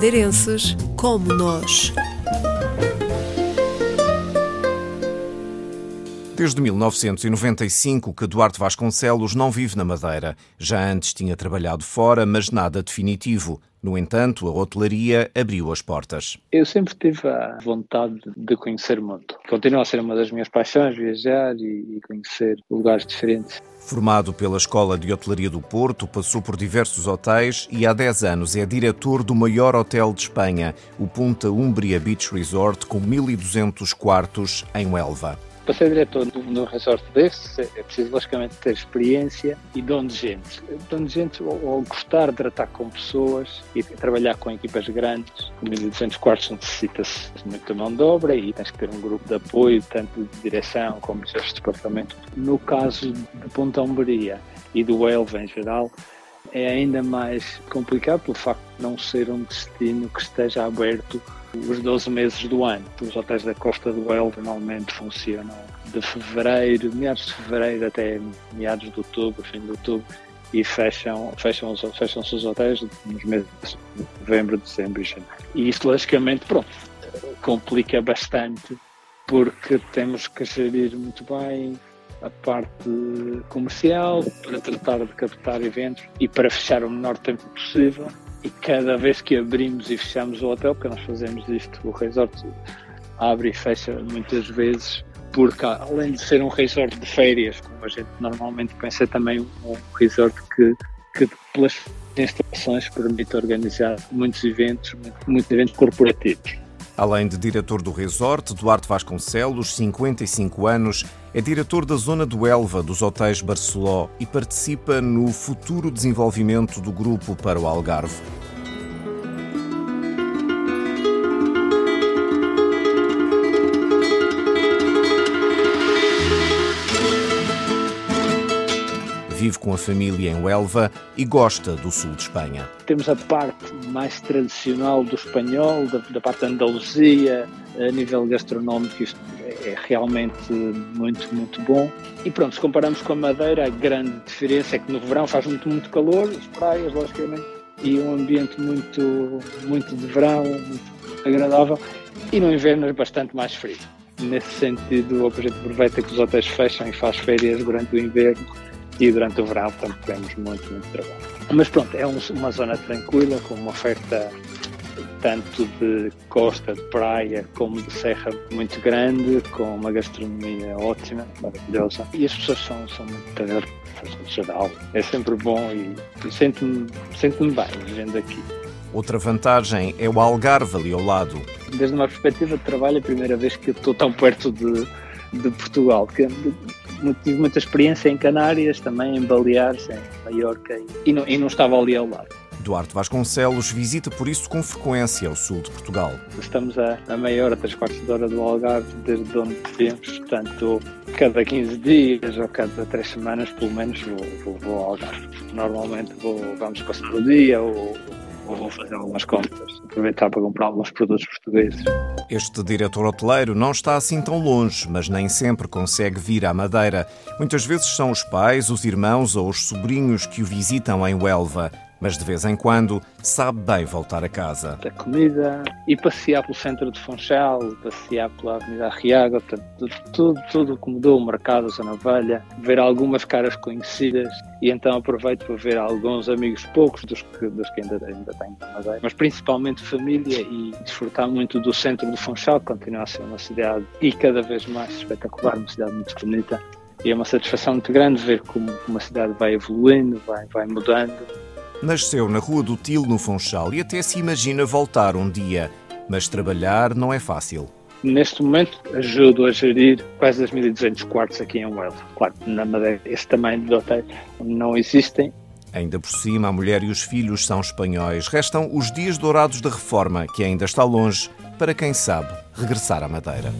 madeirenses como nós. Desde 1995 que Duarte Vasconcelos não vive na Madeira. Já antes tinha trabalhado fora, mas nada definitivo. No entanto, a hotelaria abriu as portas. Eu sempre tive a vontade de conhecer o mundo. Continua a ser uma das minhas paixões, viajar e conhecer lugares diferentes. Formado pela Escola de Hotelaria do Porto, passou por diversos hotéis e há 10 anos é diretor do maior hotel de Espanha, o Punta Umbria Beach Resort, com 1.200 quartos em Huelva para ser diretor de um resort desse é preciso logicamente ter experiência e dom de gente. Dom de gente ou, gostar de tratar com pessoas e trabalhar com equipas grandes. Com 1.200 quartos necessita-se muita mão de obra e tens que ter um grupo de apoio, tanto de direção como de departamento. No caso de Ponta Umbria e do Elva em geral, é ainda mais complicado pelo facto de não ser um destino que esteja aberto os 12 meses do ano. Os hotéis da Costa do Elva normalmente funcionam de fevereiro, meados de fevereiro até meados de outubro, fim de outubro, e fecham, fecham, fecham os hotéis nos meses de novembro, dezembro e janeiro. E isso, logicamente, pronto, complica bastante porque temos que gerir muito bem a parte comercial para tratar de captar eventos e para fechar o menor tempo possível e cada vez que abrimos e fechamos o hotel, porque nós fazemos isto, o resort abre e fecha muitas vezes, porque além de ser um resort de férias, como a gente normalmente pensa, é também um resort que, que pelas instalações permite organizar muitos eventos, muitos eventos corporativos. Além de diretor do resort, Duarte Vasconcelos, 55 anos, é diretor da zona do Elva dos hotéis Barceló e participa no futuro desenvolvimento do grupo para o Algarve. Vive com a família em Huelva e gosta do sul de Espanha. Temos a parte mais tradicional do espanhol, da, da parte da Andaluzia, a nível gastronómico isto é realmente muito, muito bom. E pronto, se comparamos com a Madeira, a grande diferença é que no verão faz muito, muito calor, as praias, logicamente, e um ambiente muito, muito de verão, muito agradável, e no inverno é bastante mais frio. Nesse sentido, a gente aproveita que os hotéis fecham e faz férias durante o inverno e durante o verão, portanto, temos muito, muito trabalho. Mas pronto, é uma zona tranquila, com uma oferta tanto de costa, de praia, como de serra muito grande, com uma gastronomia ótima, maravilhosa. E as pessoas são, são muito agradáveis, no geral. É sempre bom e, e sinto-me sinto bem vivendo aqui. Outra vantagem é o Algarve ali ao lado. Desde uma perspectiva de trabalho, é a primeira vez que estou tão perto de, de Portugal. Que, tive muita experiência em Canárias, também em Baleares, em Maiorca, e não, e não estava ali ao lado. Duarte Vasconcelos visita por isso com frequência o sul de Portugal. Estamos a, a meia hora, três quartos de hora do Algarve, desde onde vivemos, portanto, cada 15 dias ou cada três semanas, pelo menos, vou, vou, vou ao Algarve. Normalmente vou, vamos passar o dia ou, ou vou fazer algumas compras, aproveitar para comprar alguns produtos portugueses. Este diretor hoteleiro não está assim tão longe, mas nem sempre consegue vir à Madeira. Muitas vezes são os pais, os irmãos ou os sobrinhos que o visitam em Huelva mas de vez em quando sabe bem voltar a casa. A comida e passear pelo centro de Funchal, passear pela Avenida Arriaga, tudo, tudo, tudo que mudou o mercado, a Zona Velha, ver algumas caras conhecidas e então aproveito para ver alguns amigos, poucos dos que, dos que ainda, ainda tenho na Madeira, mas principalmente família e desfrutar muito do centro de Funchal, que continua a ser uma cidade e cada vez mais espetacular, uma cidade muito bonita. E é uma satisfação muito grande ver como uma cidade vai evoluindo, vai, vai mudando Nasceu na Rua do Til, no Funchal, e até se imagina voltar um dia. Mas trabalhar não é fácil. Neste momento, ajudo a gerir quase 2.200 quartos aqui em Huelva. Claro, na Madeira, esse tamanho de hotéis não existem. Ainda por cima, a mulher e os filhos são espanhóis. Restam os dias dourados da reforma, que ainda está longe, para quem sabe regressar à Madeira.